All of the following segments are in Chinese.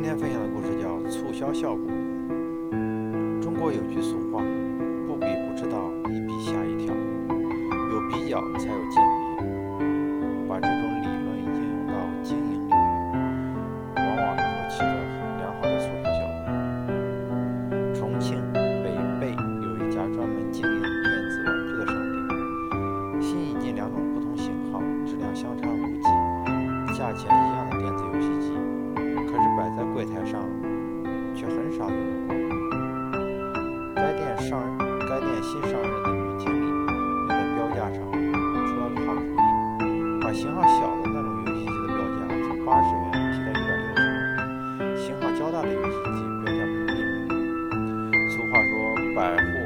今天分享的故事叫促销效果。中国有句俗话：“不比不知道，一比吓一跳。”有比较才有鉴别。把这种理论应用到经营领域，往往能够起着良好的促销效果。重庆北碚有一家专门经营电子玩具的商店，新引进两种不同型号、质量相差无几、价钱一样新上任的女经理便在标价上出了个好主意，把型号小的那种游戏机的标价从八十元提到一百六十元，型号较大的游戏机标价不变。俗话说，百货送百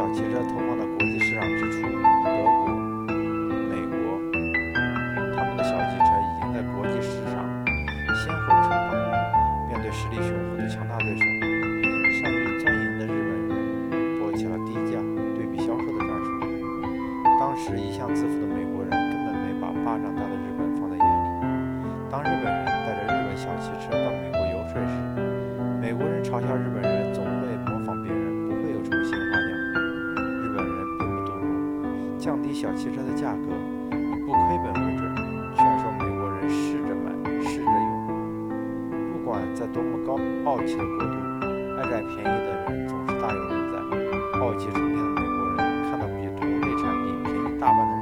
小汽车投放到国际市场之初，德国、美国，他们的小汽车已经在国际市场先后称霸。面对实力雄厚的强大对手，善于钻营的日本人拨起了低价对比销售的战术。当时一向自负的美国人根本没把巴掌大的日本放在眼里。当日本人带着日本小汽车到美国游说时，美国人嘲笑日本人总会降低小汽车的价格，以不亏本为准，劝说美国人试着买，试着用。不管在多么高傲气的国度，爱占便宜的人总是大有人在。傲气冲天的美国人看到比同类产品便宜大半的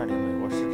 占领美国市